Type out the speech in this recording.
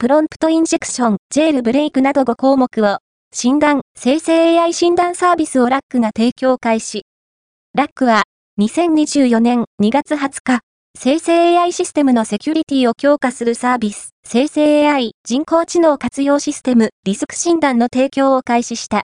プロンプトインジェクション、ジェールブレイクなど5項目を、診断、生成 AI 診断サービスをラックが提供開始。ラックは、2024年2月20日、生成 AI システムのセキュリティを強化するサービス、生成 AI 人工知能活用システムリスク診断の提供を開始した。